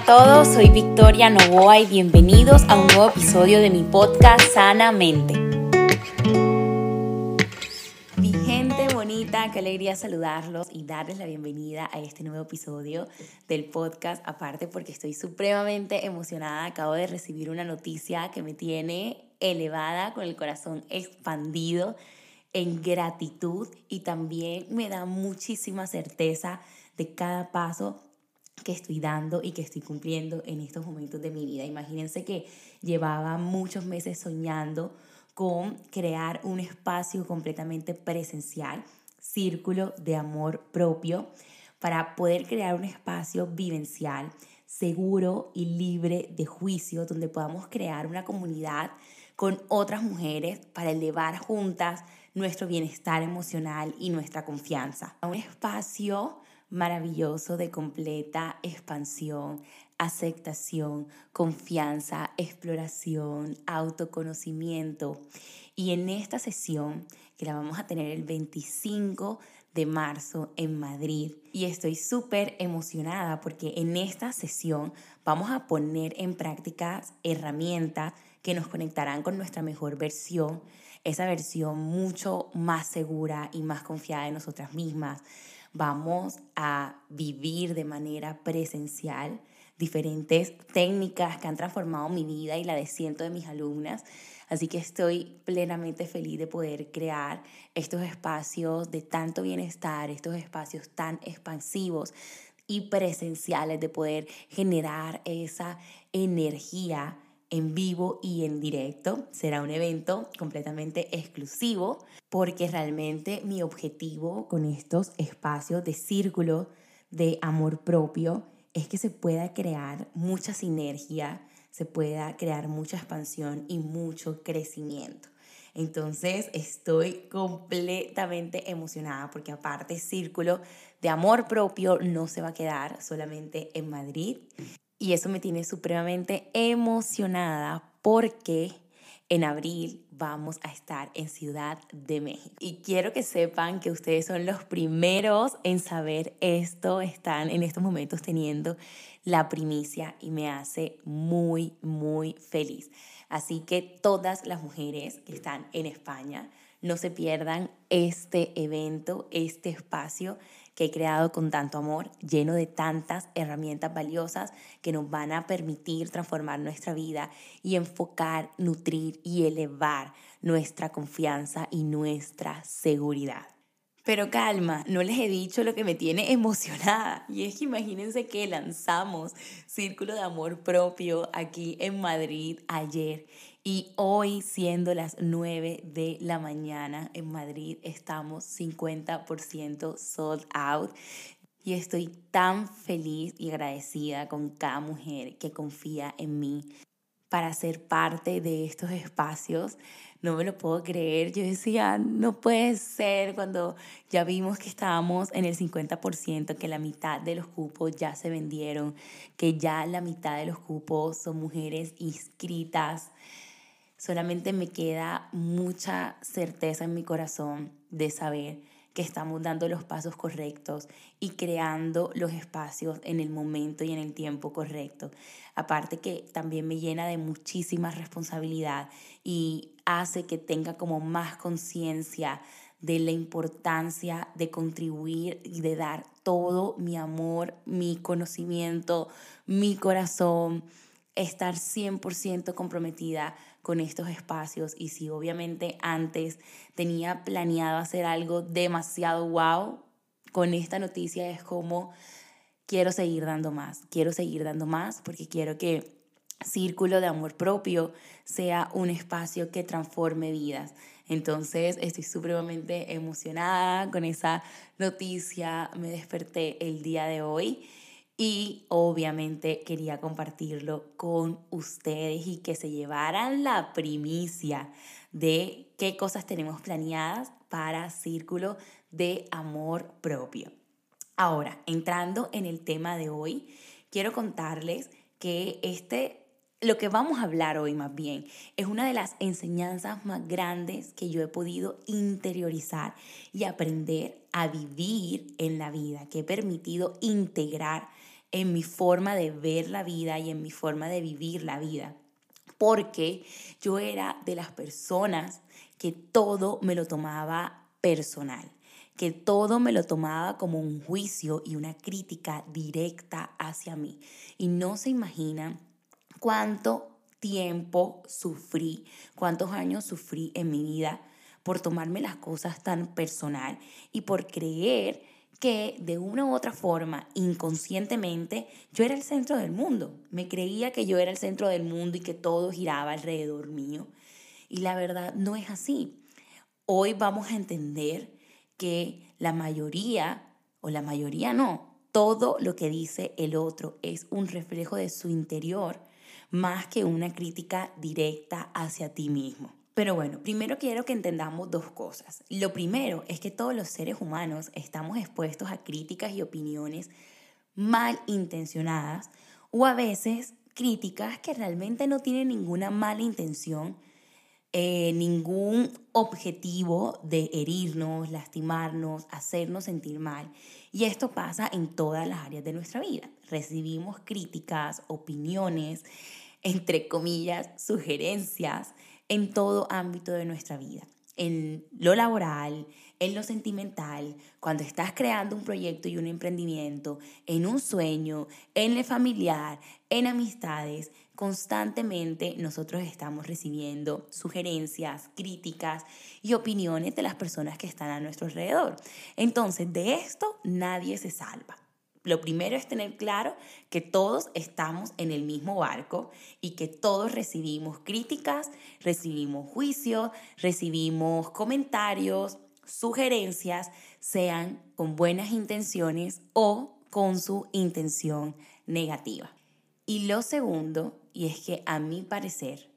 a todos, soy Victoria Novoa y bienvenidos a un nuevo episodio de mi podcast Sanamente. Mi gente bonita, qué alegría saludarlos y darles la bienvenida a este nuevo episodio del podcast, aparte porque estoy supremamente emocionada, acabo de recibir una noticia que me tiene elevada, con el corazón expandido en gratitud y también me da muchísima certeza de cada paso que estoy dando y que estoy cumpliendo en estos momentos de mi vida. Imagínense que llevaba muchos meses soñando con crear un espacio completamente presencial, círculo de amor propio, para poder crear un espacio vivencial, seguro y libre de juicio, donde podamos crear una comunidad con otras mujeres para elevar juntas nuestro bienestar emocional y nuestra confianza. Un espacio maravilloso de completa expansión, aceptación, confianza, exploración, autoconocimiento. Y en esta sesión, que la vamos a tener el 25 de marzo en Madrid, y estoy súper emocionada porque en esta sesión vamos a poner en práctica herramientas que nos conectarán con nuestra mejor versión, esa versión mucho más segura y más confiada en nosotras mismas, vamos a vivir de manera presencial diferentes técnicas que han transformado mi vida y la de cientos de mis alumnas. Así que estoy plenamente feliz de poder crear estos espacios de tanto bienestar, estos espacios tan expansivos y presenciales, de poder generar esa energía en vivo y en directo. Será un evento completamente exclusivo porque realmente mi objetivo con estos espacios de círculo de amor propio es que se pueda crear mucha sinergia, se pueda crear mucha expansión y mucho crecimiento. Entonces estoy completamente emocionada porque aparte Círculo de Amor Propio no se va a quedar solamente en Madrid. Y eso me tiene supremamente emocionada porque en abril vamos a estar en Ciudad de México. Y quiero que sepan que ustedes son los primeros en saber esto. Están en estos momentos teniendo la primicia y me hace muy, muy feliz. Así que todas las mujeres que están en España, no se pierdan este evento, este espacio que he creado con tanto amor, lleno de tantas herramientas valiosas que nos van a permitir transformar nuestra vida y enfocar, nutrir y elevar nuestra confianza y nuestra seguridad. Pero calma, no les he dicho lo que me tiene emocionada. Y es que imagínense que lanzamos Círculo de Amor Propio aquí en Madrid ayer. Y hoy, siendo las 9 de la mañana en Madrid, estamos 50% sold out. Y estoy tan feliz y agradecida con cada mujer que confía en mí para ser parte de estos espacios. No me lo puedo creer. Yo decía, no puede ser cuando ya vimos que estábamos en el 50%, que la mitad de los cupos ya se vendieron, que ya la mitad de los cupos son mujeres inscritas solamente me queda mucha certeza en mi corazón de saber que estamos dando los pasos correctos y creando los espacios en el momento y en el tiempo correcto. Aparte que también me llena de muchísima responsabilidad y hace que tenga como más conciencia de la importancia de contribuir y de dar todo mi amor, mi conocimiento, mi corazón, estar 100% comprometida con estos espacios y si obviamente antes tenía planeado hacer algo demasiado wow, con esta noticia es como quiero seguir dando más, quiero seguir dando más porque quiero que Círculo de Amor Propio sea un espacio que transforme vidas. Entonces estoy supremamente emocionada con esa noticia, me desperté el día de hoy y obviamente quería compartirlo con ustedes y que se llevaran la primicia de qué cosas tenemos planeadas para Círculo de Amor Propio. Ahora, entrando en el tema de hoy, quiero contarles que este, lo que vamos a hablar hoy más bien, es una de las enseñanzas más grandes que yo he podido interiorizar y aprender a vivir en la vida, que he permitido integrar en mi forma de ver la vida y en mi forma de vivir la vida. Porque yo era de las personas que todo me lo tomaba personal, que todo me lo tomaba como un juicio y una crítica directa hacia mí. Y no se imaginan cuánto tiempo sufrí, cuántos años sufrí en mi vida por tomarme las cosas tan personal y por creer que de una u otra forma, inconscientemente, yo era el centro del mundo. Me creía que yo era el centro del mundo y que todo giraba alrededor mío. Y la verdad no es así. Hoy vamos a entender que la mayoría, o la mayoría no, todo lo que dice el otro es un reflejo de su interior más que una crítica directa hacia ti mismo. Pero bueno, primero quiero que entendamos dos cosas. Lo primero es que todos los seres humanos estamos expuestos a críticas y opiniones mal intencionadas o a veces críticas que realmente no tienen ninguna mala intención, eh, ningún objetivo de herirnos, lastimarnos, hacernos sentir mal. Y esto pasa en todas las áreas de nuestra vida. Recibimos críticas, opiniones, entre comillas, sugerencias en todo ámbito de nuestra vida, en lo laboral, en lo sentimental, cuando estás creando un proyecto y un emprendimiento, en un sueño, en lo familiar, en amistades, constantemente nosotros estamos recibiendo sugerencias, críticas y opiniones de las personas que están a nuestro alrededor. Entonces, de esto nadie se salva. Lo primero es tener claro que todos estamos en el mismo barco y que todos recibimos críticas, recibimos juicios, recibimos comentarios, sugerencias, sean con buenas intenciones o con su intención negativa. Y lo segundo, y es que a mi parecer,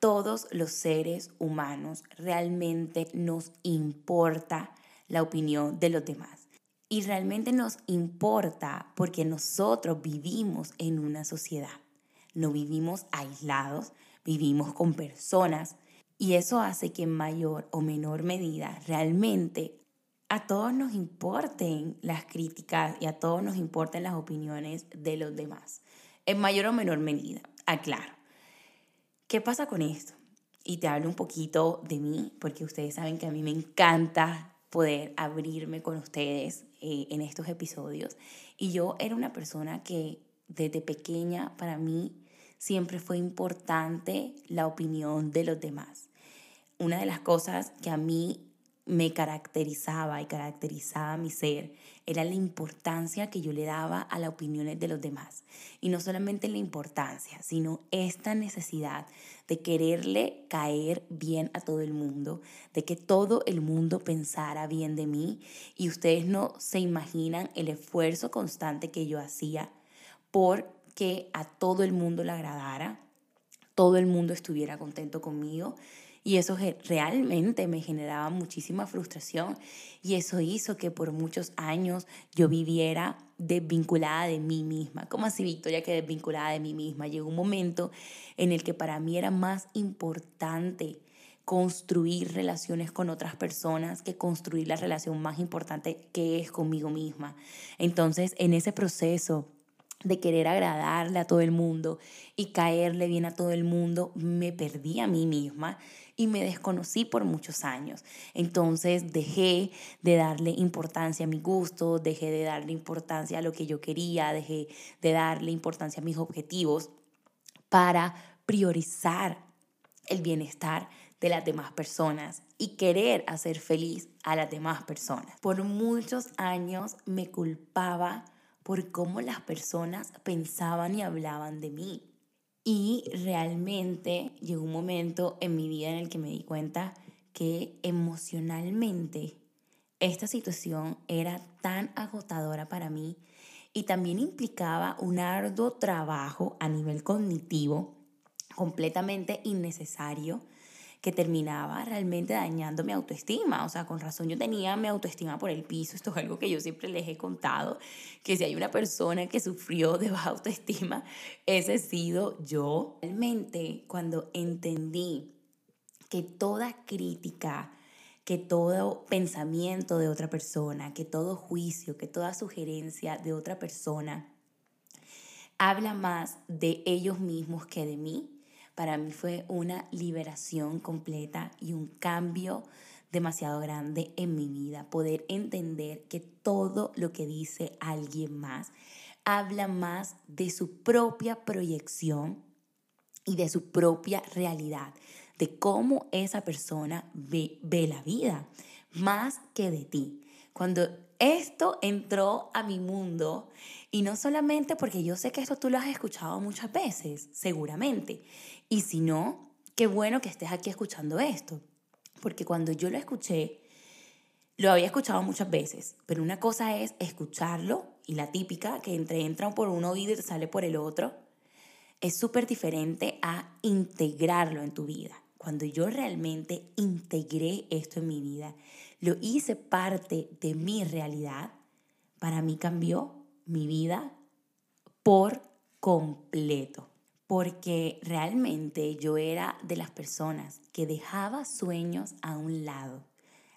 todos los seres humanos realmente nos importa la opinión de los demás y realmente nos importa porque nosotros vivimos en una sociedad. No vivimos aislados, vivimos con personas y eso hace que en mayor o menor medida realmente a todos nos importen las críticas y a todos nos importen las opiniones de los demás. En mayor o menor medida, aclaro. ¿Qué pasa con esto? Y te hablo un poquito de mí, porque ustedes saben que a mí me encanta poder abrirme con ustedes eh, en estos episodios. Y yo era una persona que desde pequeña para mí siempre fue importante la opinión de los demás. Una de las cosas que a mí me caracterizaba y caracterizaba mi ser era la importancia que yo le daba a las opiniones de los demás. Y no solamente la importancia, sino esta necesidad de quererle caer bien a todo el mundo, de que todo el mundo pensara bien de mí. Y ustedes no se imaginan el esfuerzo constante que yo hacía por que a todo el mundo le agradara, todo el mundo estuviera contento conmigo y eso realmente me generaba muchísima frustración y eso hizo que por muchos años yo viviera desvinculada de mí misma. ¿Cómo así, Victoria, que desvinculada de mí misma? Llegó un momento en el que para mí era más importante construir relaciones con otras personas que construir la relación más importante que es conmigo misma. Entonces, en ese proceso de querer agradarle a todo el mundo y caerle bien a todo el mundo, me perdí a mí misma y me desconocí por muchos años. Entonces dejé de darle importancia a mi gusto, dejé de darle importancia a lo que yo quería, dejé de darle importancia a mis objetivos para priorizar el bienestar de las demás personas y querer hacer feliz a las demás personas. Por muchos años me culpaba por cómo las personas pensaban y hablaban de mí. Y realmente llegó un momento en mi vida en el que me di cuenta que emocionalmente esta situación era tan agotadora para mí y también implicaba un arduo trabajo a nivel cognitivo completamente innecesario que terminaba realmente dañando mi autoestima. O sea, con razón yo tenía mi autoestima por el piso. Esto es algo que yo siempre les he contado, que si hay una persona que sufrió de baja autoestima, ese he sido yo. Realmente, cuando entendí que toda crítica, que todo pensamiento de otra persona, que todo juicio, que toda sugerencia de otra persona habla más de ellos mismos que de mí. Para mí fue una liberación completa y un cambio demasiado grande en mi vida. Poder entender que todo lo que dice alguien más habla más de su propia proyección y de su propia realidad, de cómo esa persona ve, ve la vida, más que de ti. Cuando esto entró a mi mundo, y no solamente porque yo sé que esto tú lo has escuchado muchas veces, seguramente, y si no, qué bueno que estés aquí escuchando esto, porque cuando yo lo escuché, lo había escuchado muchas veces, pero una cosa es escucharlo y la típica que entre entra por un oído y te sale por el otro, es súper diferente a integrarlo en tu vida. Cuando yo realmente integré esto en mi vida, lo hice parte de mi realidad, para mí cambió mi vida por completo. Porque realmente yo era de las personas que dejaba sueños a un lado.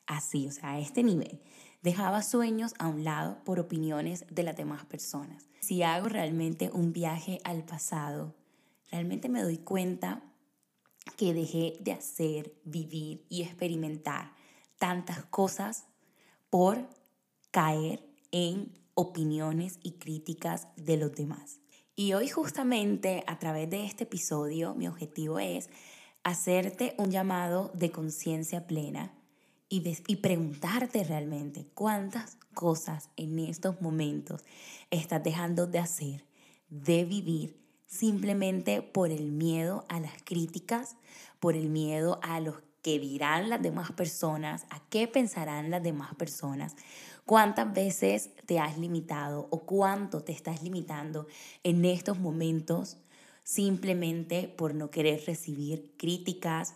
Así, o sea, a este nivel. Dejaba sueños a un lado por opiniones de las demás personas. Si hago realmente un viaje al pasado, realmente me doy cuenta que dejé de hacer, vivir y experimentar tantas cosas por caer en opiniones y críticas de los demás. Y hoy justamente a través de este episodio mi objetivo es hacerte un llamado de conciencia plena y, y preguntarte realmente cuántas cosas en estos momentos estás dejando de hacer, de vivir, simplemente por el miedo a las críticas, por el miedo a los que dirán las demás personas, a qué pensarán las demás personas, cuántas veces te has limitado o cuánto te estás limitando en estos momentos simplemente por no querer recibir críticas,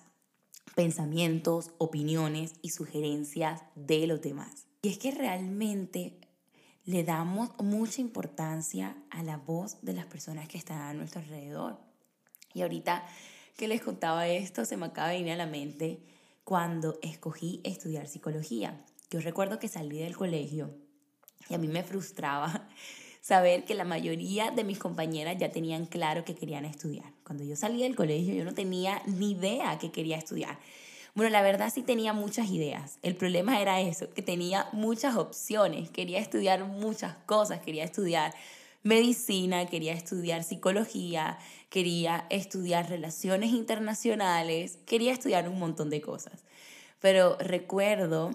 pensamientos, opiniones y sugerencias de los demás. Y es que realmente le damos mucha importancia a la voz de las personas que están a nuestro alrededor. Y ahorita que les contaba esto, se me acaba de venir a la mente cuando escogí estudiar psicología. Yo recuerdo que salí del colegio y a mí me frustraba saber que la mayoría de mis compañeras ya tenían claro que querían estudiar. Cuando yo salí del colegio yo no tenía ni idea que quería estudiar. Bueno, la verdad sí tenía muchas ideas. El problema era eso, que tenía muchas opciones. Quería estudiar muchas cosas. Quería estudiar medicina, quería estudiar psicología, quería estudiar relaciones internacionales, quería estudiar un montón de cosas. Pero recuerdo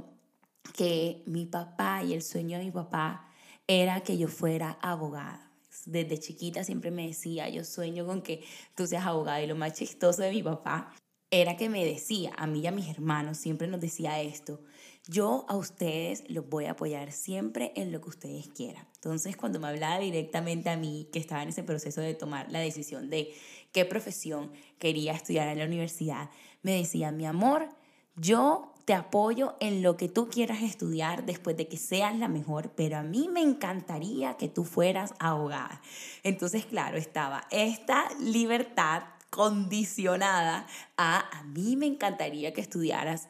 que mi papá y el sueño de mi papá era que yo fuera abogada. Desde chiquita siempre me decía, yo sueño con que tú seas abogada. Y lo más chistoso de mi papá era que me decía, a mí y a mis hermanos, siempre nos decía esto, yo a ustedes los voy a apoyar siempre en lo que ustedes quieran. Entonces, cuando me hablaba directamente a mí, que estaba en ese proceso de tomar la decisión de qué profesión quería estudiar en la universidad, me decía, mi amor, yo te apoyo en lo que tú quieras estudiar después de que seas la mejor, pero a mí me encantaría que tú fueras abogada. Entonces, claro, estaba esta libertad condicionada a a mí me encantaría que estudiaras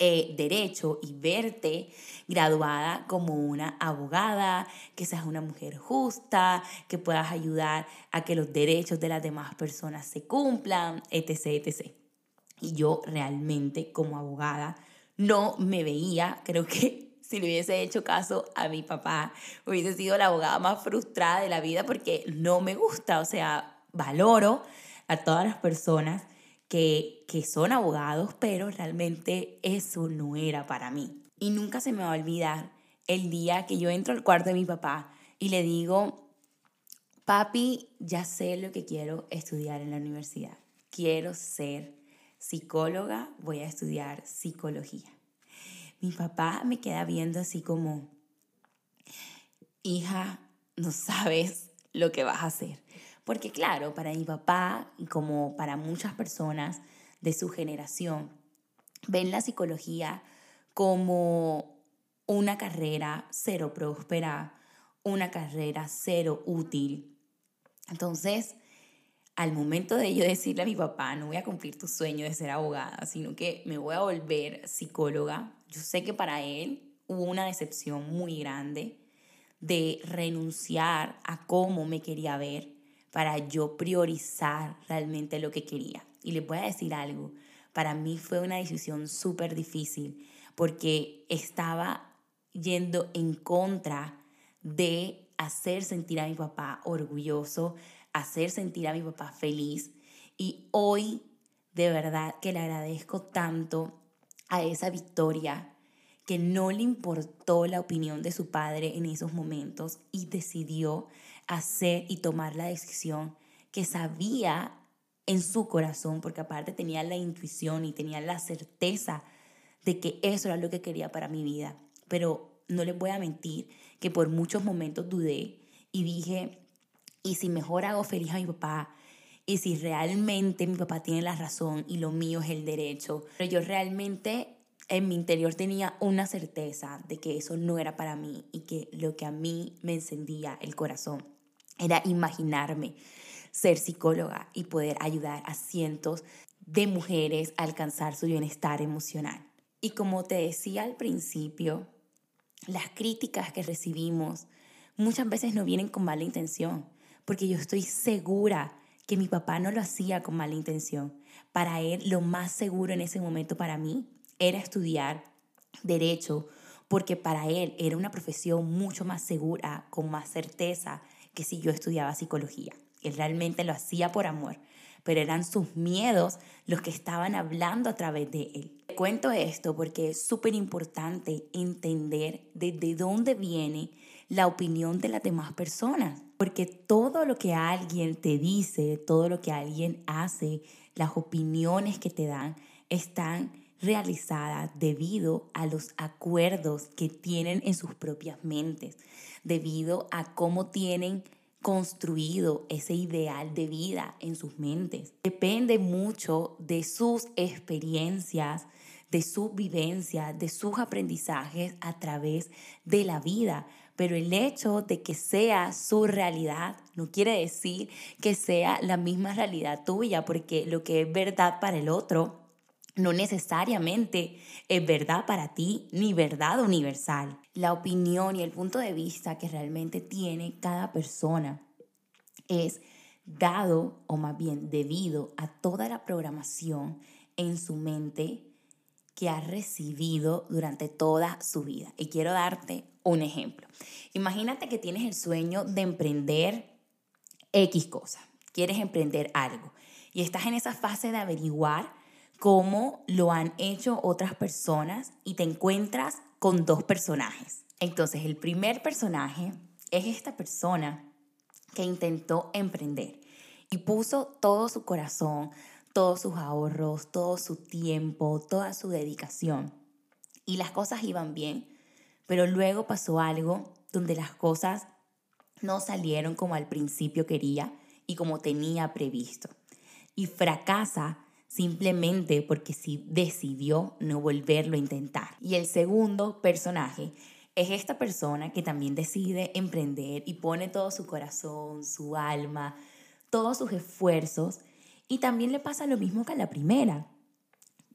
eh, derecho y verte graduada como una abogada, que seas una mujer justa, que puedas ayudar a que los derechos de las demás personas se cumplan, etc. etc. Y yo realmente como abogada no me veía, creo que si le hubiese hecho caso a mi papá, hubiese sido la abogada más frustrada de la vida porque no me gusta, o sea, valoro a todas las personas que, que son abogados, pero realmente eso no era para mí. Y nunca se me va a olvidar el día que yo entro al cuarto de mi papá y le digo, papi, ya sé lo que quiero estudiar en la universidad. Quiero ser psicóloga, voy a estudiar psicología. Mi papá me queda viendo así como, hija, no sabes lo que vas a hacer. Porque claro, para mi papá como para muchas personas de su generación, ven la psicología como una carrera cero próspera, una carrera cero útil. Entonces, al momento de yo decirle a mi papá, no voy a cumplir tu sueño de ser abogada, sino que me voy a volver psicóloga, yo sé que para él hubo una decepción muy grande de renunciar a cómo me quería ver para yo priorizar realmente lo que quería. Y les voy a decir algo, para mí fue una decisión súper difícil porque estaba yendo en contra de hacer sentir a mi papá orgulloso, hacer sentir a mi papá feliz. Y hoy de verdad que le agradezco tanto a esa victoria que no le importó la opinión de su padre en esos momentos y decidió hacer y tomar la decisión que sabía en su corazón, porque aparte tenía la intuición y tenía la certeza de que eso era lo que quería para mi vida. Pero no les voy a mentir que por muchos momentos dudé y dije, ¿y si mejor hago feliz a mi papá? ¿Y si realmente mi papá tiene la razón y lo mío es el derecho? Pero yo realmente en mi interior tenía una certeza de que eso no era para mí y que lo que a mí me encendía el corazón era imaginarme ser psicóloga y poder ayudar a cientos de mujeres a alcanzar su bienestar emocional. Y como te decía al principio, las críticas que recibimos muchas veces no vienen con mala intención, porque yo estoy segura que mi papá no lo hacía con mala intención. Para él lo más seguro en ese momento para mí era estudiar derecho, porque para él era una profesión mucho más segura, con más certeza que si yo estudiaba psicología. Él realmente lo hacía por amor, pero eran sus miedos los que estaban hablando a través de él. Cuento esto porque es súper importante entender desde dónde viene la opinión de las demás personas, porque todo lo que alguien te dice, todo lo que alguien hace, las opiniones que te dan, están realizadas debido a los acuerdos que tienen en sus propias mentes, debido a cómo tienen construido ese ideal de vida en sus mentes. Depende mucho de sus experiencias, de sus vivencias, de sus aprendizajes a través de la vida. Pero el hecho de que sea su realidad no quiere decir que sea la misma realidad tuya, porque lo que es verdad para el otro no necesariamente es verdad para ti ni verdad universal. La opinión y el punto de vista que realmente tiene cada persona es dado o más bien debido a toda la programación en su mente que ha recibido durante toda su vida. Y quiero darte un ejemplo. Imagínate que tienes el sueño de emprender X cosa, quieres emprender algo y estás en esa fase de averiguar cómo lo han hecho otras personas y te encuentras con dos personajes. Entonces, el primer personaje es esta persona que intentó emprender y puso todo su corazón, todos sus ahorros, todo su tiempo, toda su dedicación. Y las cosas iban bien, pero luego pasó algo donde las cosas no salieron como al principio quería y como tenía previsto. Y fracasa simplemente porque sí decidió no volverlo a intentar. Y el segundo personaje es esta persona que también decide emprender y pone todo su corazón, su alma, todos sus esfuerzos y también le pasa lo mismo que a la primera.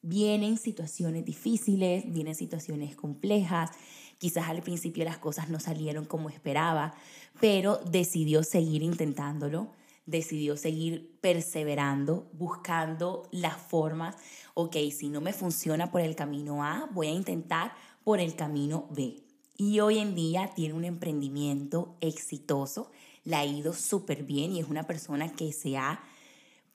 Vienen situaciones difíciles, vienen situaciones complejas, quizás al principio las cosas no salieron como esperaba, pero decidió seguir intentándolo decidió seguir perseverando, buscando las formas, ok, si no me funciona por el camino A, voy a intentar por el camino B. Y hoy en día tiene un emprendimiento exitoso, le ha ido súper bien y es una persona que se ha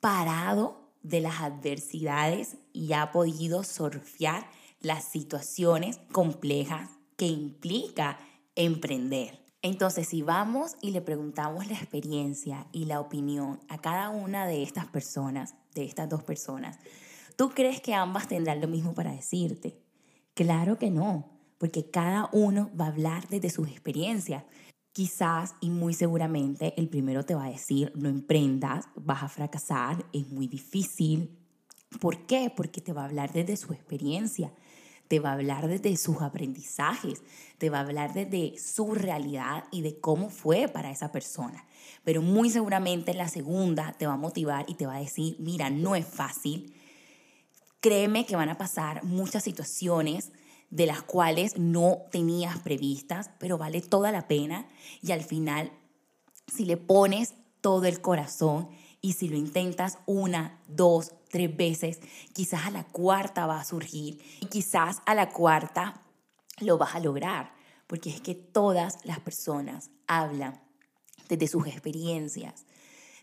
parado de las adversidades y ha podido surfear las situaciones complejas que implica emprender. Entonces, si vamos y le preguntamos la experiencia y la opinión a cada una de estas personas, de estas dos personas, ¿tú crees que ambas tendrán lo mismo para decirte? Claro que no, porque cada uno va a hablar desde sus experiencias. Quizás y muy seguramente el primero te va a decir, no emprendas, vas a fracasar, es muy difícil. ¿Por qué? Porque te va a hablar desde su experiencia te va a hablar desde sus aprendizajes, te va a hablar desde su realidad y de cómo fue para esa persona. Pero muy seguramente la segunda te va a motivar y te va a decir, mira, no es fácil. Créeme que van a pasar muchas situaciones de las cuales no tenías previstas, pero vale toda la pena y al final, si le pones todo el corazón y si lo intentas una, dos, tres veces, quizás a la cuarta va a surgir y quizás a la cuarta lo vas a lograr, porque es que todas las personas hablan desde sus experiencias,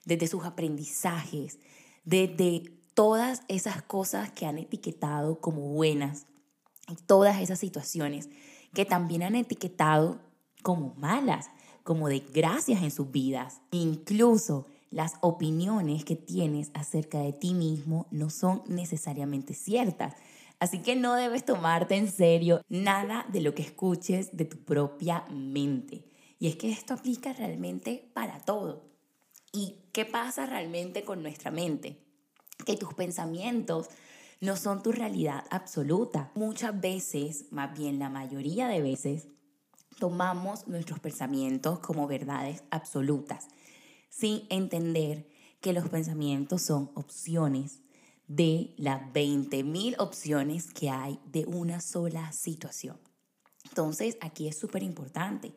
desde sus aprendizajes, desde todas esas cosas que han etiquetado como buenas, todas esas situaciones que también han etiquetado como malas, como desgracias en sus vidas. Incluso las opiniones que tienes acerca de ti mismo no son necesariamente ciertas. Así que no debes tomarte en serio nada de lo que escuches de tu propia mente. Y es que esto aplica realmente para todo. ¿Y qué pasa realmente con nuestra mente? Que tus pensamientos no son tu realidad absoluta. Muchas veces, más bien la mayoría de veces, tomamos nuestros pensamientos como verdades absolutas sin entender que los pensamientos son opciones de las 20.000 opciones que hay de una sola situación. Entonces, aquí es súper importante.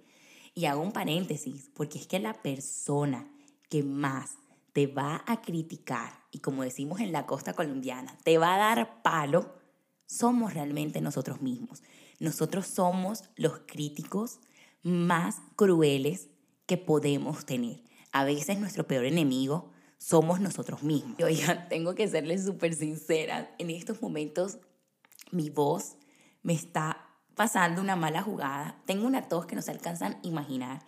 Y hago un paréntesis, porque es que la persona que más te va a criticar, y como decimos en la costa colombiana, te va a dar palo, somos realmente nosotros mismos. Nosotros somos los críticos más crueles que podemos tener a veces nuestro peor enemigo somos nosotros mismos. Ya tengo que serles súper sincera, en estos momentos mi voz me está pasando una mala jugada, tengo una tos que no se alcanzan a imaginar.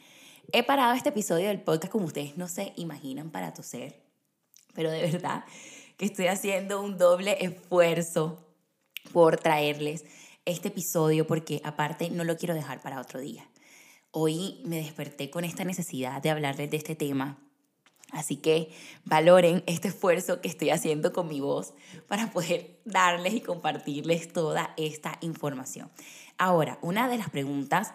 He parado este episodio del podcast como ustedes no se imaginan para toser, pero de verdad que estoy haciendo un doble esfuerzo por traerles este episodio porque aparte no lo quiero dejar para otro día. Hoy me desperté con esta necesidad de hablarles de este tema. Así que valoren este esfuerzo que estoy haciendo con mi voz para poder darles y compartirles toda esta información. Ahora, una de las preguntas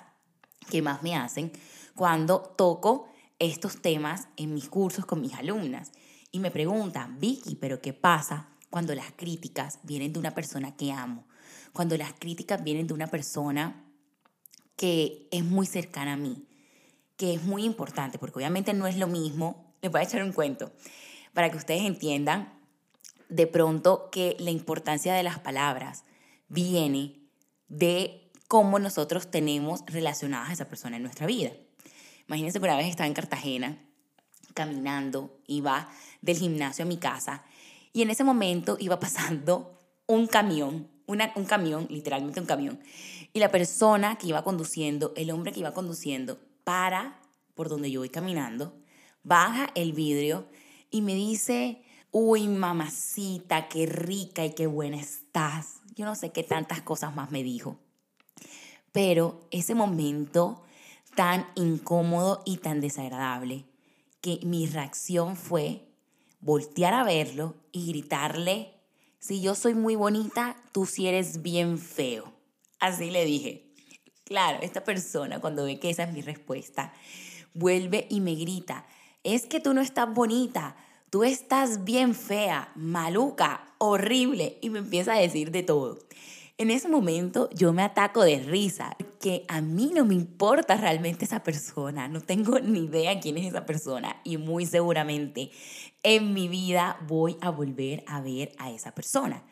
que más me hacen cuando toco estos temas en mis cursos con mis alumnas y me preguntan, Vicky, pero ¿qué pasa cuando las críticas vienen de una persona que amo? Cuando las críticas vienen de una persona que es muy cercana a mí, que es muy importante, porque obviamente no es lo mismo, les voy a echar un cuento, para que ustedes entiendan de pronto que la importancia de las palabras viene de cómo nosotros tenemos relacionadas a esa persona en nuestra vida. Imagínense que una vez estaba en Cartagena caminando, iba del gimnasio a mi casa y en ese momento iba pasando un camión, un camión, literalmente un camión, y la persona que iba conduciendo, el hombre que iba conduciendo, para por donde yo voy caminando, baja el vidrio y me dice, uy, mamacita, qué rica y qué buena estás. Yo no sé qué tantas cosas más me dijo. Pero ese momento tan incómodo y tan desagradable que mi reacción fue voltear a verlo y gritarle, si yo soy muy bonita, tú sí eres bien feo. Así le dije. Claro, esta persona cuando ve que esa es mi respuesta, vuelve y me grita, es que tú no estás bonita, tú estás bien fea, maluca, horrible, y me empieza a decir de todo. En ese momento yo me ataco de risa, que a mí no me importa realmente esa persona, no tengo ni idea quién es esa persona y muy seguramente en mi vida voy a volver a ver a esa persona.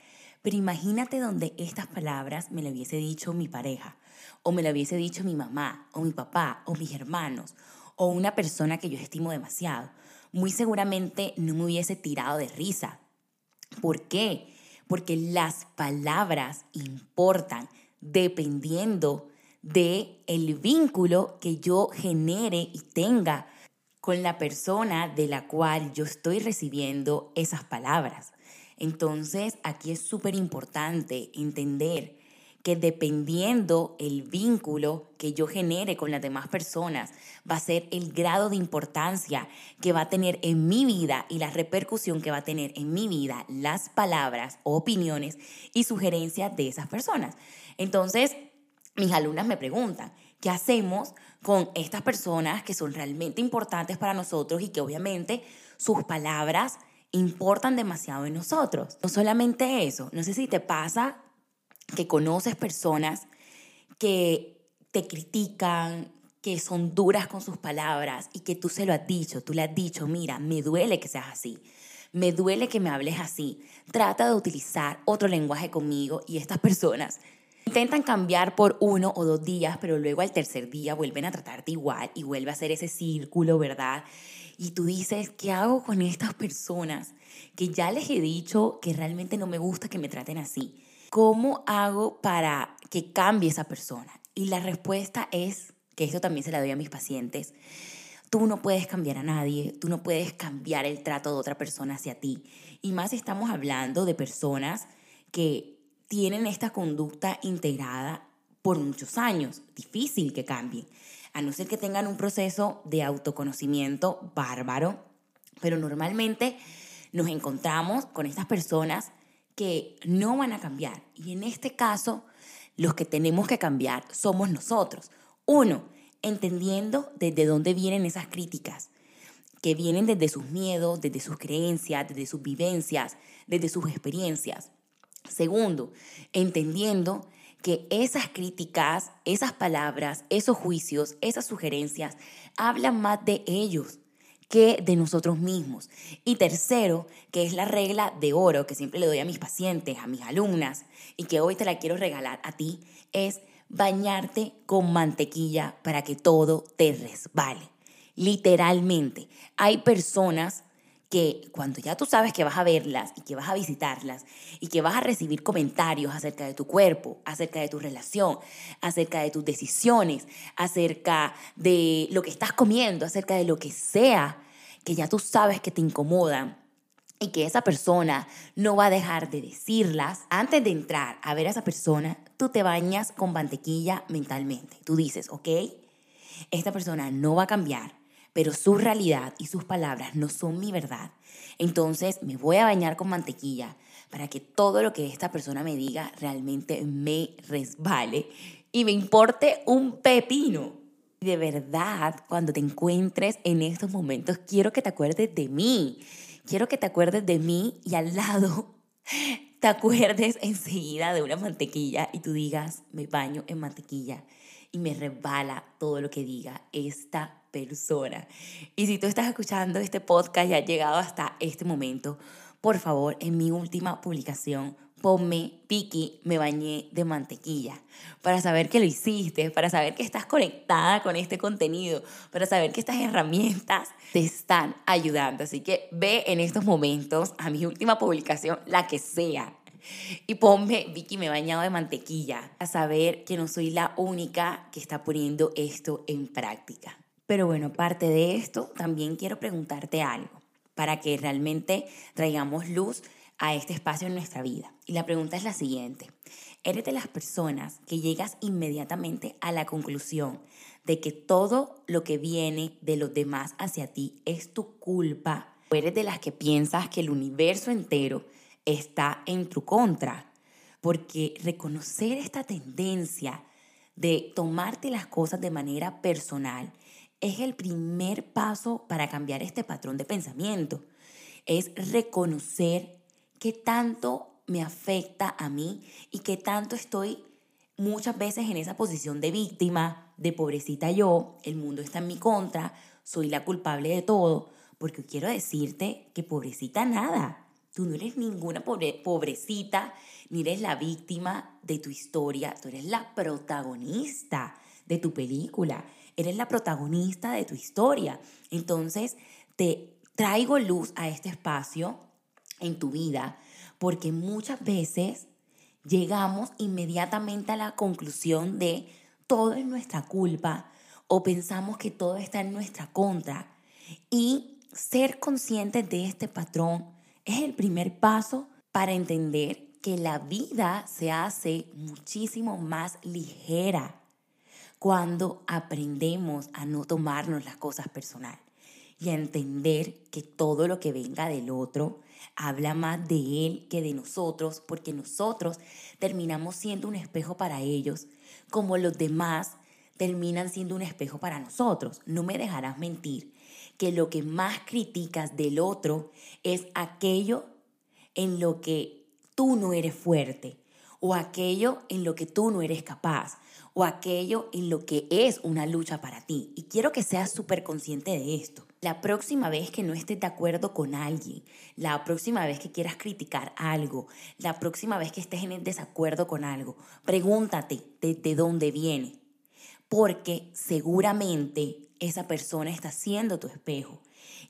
Pero imagínate donde estas palabras me las hubiese dicho mi pareja, o me las hubiese dicho mi mamá, o mi papá, o mis hermanos, o una persona que yo estimo demasiado. Muy seguramente no me hubiese tirado de risa. ¿Por qué? Porque las palabras importan dependiendo de el vínculo que yo genere y tenga con la persona de la cual yo estoy recibiendo esas palabras. Entonces, aquí es súper importante entender que dependiendo el vínculo que yo genere con las demás personas, va a ser el grado de importancia que va a tener en mi vida y la repercusión que va a tener en mi vida las palabras, opiniones y sugerencias de esas personas. Entonces, mis alumnas me preguntan, ¿qué hacemos con estas personas que son realmente importantes para nosotros y que obviamente sus palabras importan demasiado en nosotros. No solamente eso, no sé si te pasa que conoces personas que te critican, que son duras con sus palabras y que tú se lo has dicho, tú le has dicho, mira, me duele que seas así, me duele que me hables así, trata de utilizar otro lenguaje conmigo y estas personas intentan cambiar por uno o dos días, pero luego al tercer día vuelven a tratarte igual y vuelve a hacer ese círculo, ¿verdad? Y tú dices, ¿qué hago con estas personas que ya les he dicho que realmente no me gusta que me traten así? ¿Cómo hago para que cambie esa persona? Y la respuesta es, que esto también se la doy a mis pacientes, tú no puedes cambiar a nadie, tú no puedes cambiar el trato de otra persona hacia ti. Y más estamos hablando de personas que tienen esta conducta integrada por muchos años, difícil que cambien, a no ser que tengan un proceso de autoconocimiento bárbaro, pero normalmente nos encontramos con estas personas que no van a cambiar. Y en este caso, los que tenemos que cambiar somos nosotros. Uno, entendiendo desde dónde vienen esas críticas, que vienen desde sus miedos, desde sus creencias, desde sus vivencias, desde sus experiencias. Segundo, entendiendo que esas críticas, esas palabras, esos juicios, esas sugerencias hablan más de ellos que de nosotros mismos. Y tercero, que es la regla de oro que siempre le doy a mis pacientes, a mis alumnas, y que hoy te la quiero regalar a ti, es bañarte con mantequilla para que todo te resbale. Literalmente, hay personas que cuando ya tú sabes que vas a verlas y que vas a visitarlas y que vas a recibir comentarios acerca de tu cuerpo, acerca de tu relación, acerca de tus decisiones, acerca de lo que estás comiendo, acerca de lo que sea, que ya tú sabes que te incomodan, y que esa persona no va a dejar de decirlas, antes de entrar a ver a esa persona, tú te bañas con mantequilla mentalmente. Tú dices, ok, esta persona no va a cambiar, pero su realidad y sus palabras no son mi verdad. Entonces me voy a bañar con mantequilla para que todo lo que esta persona me diga realmente me resbale y me importe un pepino. De verdad, cuando te encuentres en estos momentos, quiero que te acuerdes de mí quiero que te acuerdes de mí y al lado te acuerdes enseguida de una mantequilla y tú digas, me baño en mantequilla y me resbala todo lo que diga esta persona. Y si tú estás escuchando este podcast y has llegado hasta este momento, por favor, en mi última publicación ponme, Piki, me bañé de mantequilla, para saber que lo hiciste, para saber que estás conectada con este contenido, para saber que estas herramientas te están ayudando. Así que ve en estos momentos a mi última publicación, la que sea, y ponme, Vicky, me he bañado de mantequilla, a saber que no soy la única que está poniendo esto en práctica. Pero bueno, aparte de esto, también quiero preguntarte algo para que realmente traigamos luz a este espacio en nuestra vida. Y la pregunta es la siguiente. ¿Eres de las personas que llegas inmediatamente a la conclusión de que todo lo que viene de los demás hacia ti es tu culpa? ¿O eres de las que piensas que el universo entero está en tu contra? Porque reconocer esta tendencia de tomarte las cosas de manera personal es el primer paso para cambiar este patrón de pensamiento. Es reconocer qué tanto me afecta a mí y qué tanto estoy muchas veces en esa posición de víctima, de pobrecita yo, el mundo está en mi contra, soy la culpable de todo, porque quiero decirte que pobrecita nada, tú no eres ninguna pobrecita, ni eres la víctima de tu historia, tú eres la protagonista de tu película, eres la protagonista de tu historia. Entonces, te traigo luz a este espacio en tu vida, porque muchas veces llegamos inmediatamente a la conclusión de todo es nuestra culpa o pensamos que todo está en nuestra contra. Y ser conscientes de este patrón es el primer paso para entender que la vida se hace muchísimo más ligera cuando aprendemos a no tomarnos las cosas personal y a entender que todo lo que venga del otro habla más de él que de nosotros, porque nosotros terminamos siendo un espejo para ellos, como los demás terminan siendo un espejo para nosotros. No me dejarás mentir que lo que más criticas del otro es aquello en lo que tú no eres fuerte o aquello en lo que tú no eres capaz o aquello en lo que es una lucha para ti. Y quiero que seas súper consciente de esto. La próxima vez que no estés de acuerdo con alguien, la próxima vez que quieras criticar algo, la próxima vez que estés en desacuerdo con algo, pregúntate de, dónde viene. Porque seguramente esa persona está siendo tu espejo.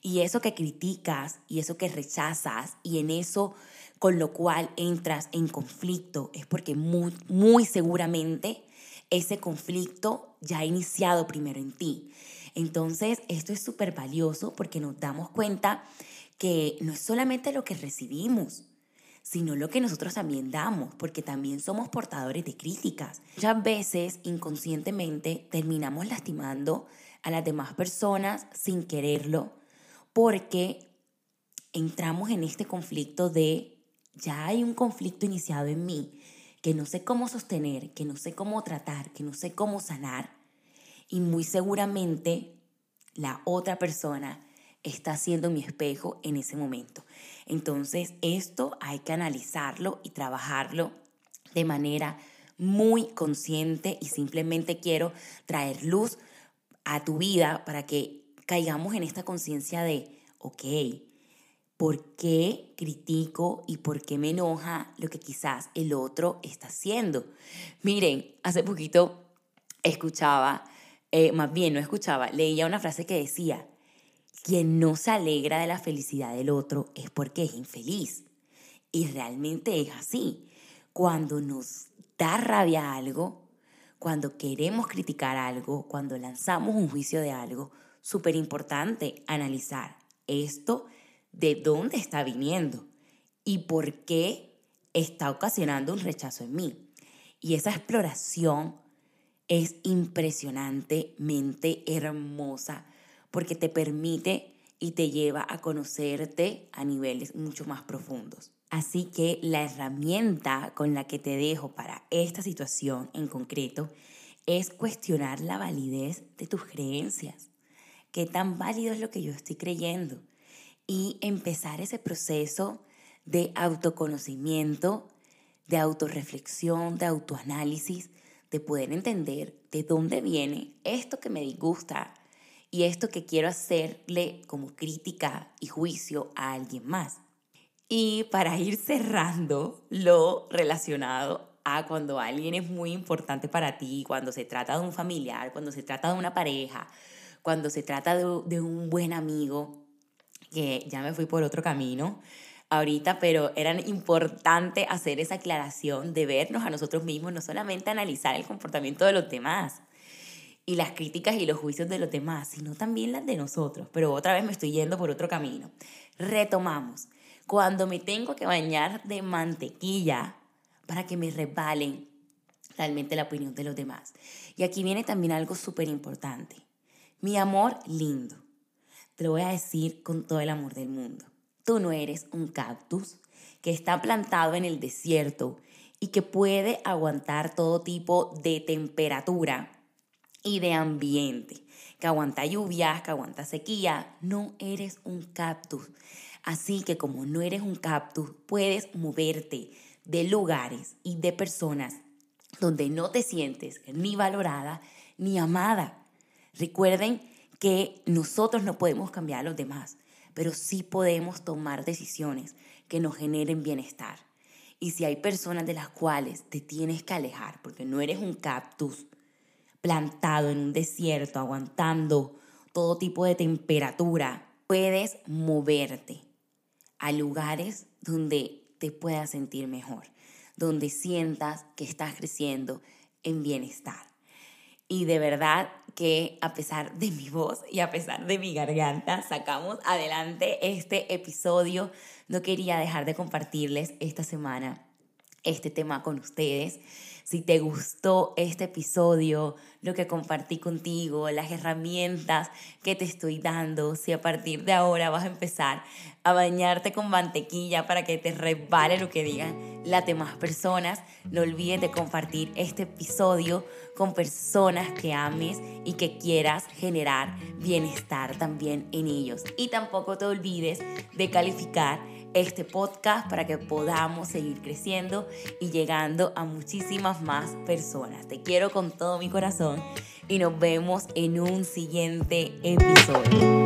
Y eso que criticas y eso que rechazas y en eso con lo cual entras en conflicto es porque muy, seguramente ese conflicto ya ha iniciado primero en ti. Entonces, esto es súper valioso porque nos damos cuenta que no es solamente lo que recibimos, sino lo que nosotros también damos, porque también somos portadores de críticas. Muchas veces, inconscientemente, terminamos lastimando a las demás personas sin quererlo, porque entramos en este conflicto de, ya hay un conflicto iniciado en mí, que no sé cómo sostener, que no sé cómo tratar, que no sé cómo sanar. Y muy seguramente la otra persona está siendo mi espejo en ese momento. Entonces, esto hay que analizarlo y trabajarlo de manera muy consciente y simplemente quiero traer luz a tu vida para que caigamos en esta conciencia de, ok, por qué critico y por qué me enoja lo que quizás el otro está haciendo. Miren, hace poquito escuchaba, eh, más bien no escuchaba, leía una frase que decía, quien no se alegra de la felicidad del otro es porque es infeliz. Y realmente es así. Cuando nos da rabia algo, cuando queremos criticar algo, cuando lanzamos un juicio de algo, súper importante analizar esto de dónde está viniendo y por qué está ocasionando un rechazo en mí. Y esa exploración es impresionantemente hermosa porque te permite y te lleva a conocerte a niveles mucho más profundos. Así que la herramienta con la que te dejo para esta situación en concreto es cuestionar la validez de tus creencias. ¿Qué tan válido es lo que yo estoy creyendo? y empezar ese proceso de autoconocimiento, de autorreflexión, de autoanálisis, de poder entender de dónde viene esto que me disgusta y esto que quiero hacerle como crítica y juicio a alguien más. Y para ir cerrando lo relacionado a cuando alguien es muy importante para ti, cuando se trata de un familiar, cuando se trata de una pareja, cuando se trata de, de un buen amigo, que ya me fui por otro camino ahorita, pero era importante hacer esa aclaración de vernos a nosotros mismos, no solamente analizar el comportamiento de los demás y las críticas y los juicios de los demás, sino también las de nosotros. Pero otra vez me estoy yendo por otro camino. Retomamos. Cuando me tengo que bañar de mantequilla para que me resbalen realmente la opinión de los demás. Y aquí viene también algo súper importante. Mi amor lindo. Te lo voy a decir con todo el amor del mundo. Tú no eres un cactus que está plantado en el desierto y que puede aguantar todo tipo de temperatura y de ambiente, que aguanta lluvias, que aguanta sequía. No eres un cactus. Así que como no eres un cactus, puedes moverte de lugares y de personas donde no te sientes ni valorada ni amada. Recuerden que nosotros no podemos cambiar a los demás, pero sí podemos tomar decisiones que nos generen bienestar. Y si hay personas de las cuales te tienes que alejar, porque no eres un cactus plantado en un desierto, aguantando todo tipo de temperatura, puedes moverte a lugares donde te puedas sentir mejor, donde sientas que estás creciendo en bienestar. Y de verdad que a pesar de mi voz y a pesar de mi garganta, sacamos adelante este episodio. No quería dejar de compartirles esta semana este tema con ustedes. Si te gustó este episodio, lo que compartí contigo, las herramientas que te estoy dando, si a partir de ahora vas a empezar a bañarte con mantequilla para que te resbale lo que digan las demás personas, no olvides de compartir este episodio con personas que ames y que quieras generar bienestar también en ellos. Y tampoco te olvides de calificar este podcast para que podamos seguir creciendo y llegando a muchísimas más personas. Te quiero con todo mi corazón y nos vemos en un siguiente episodio.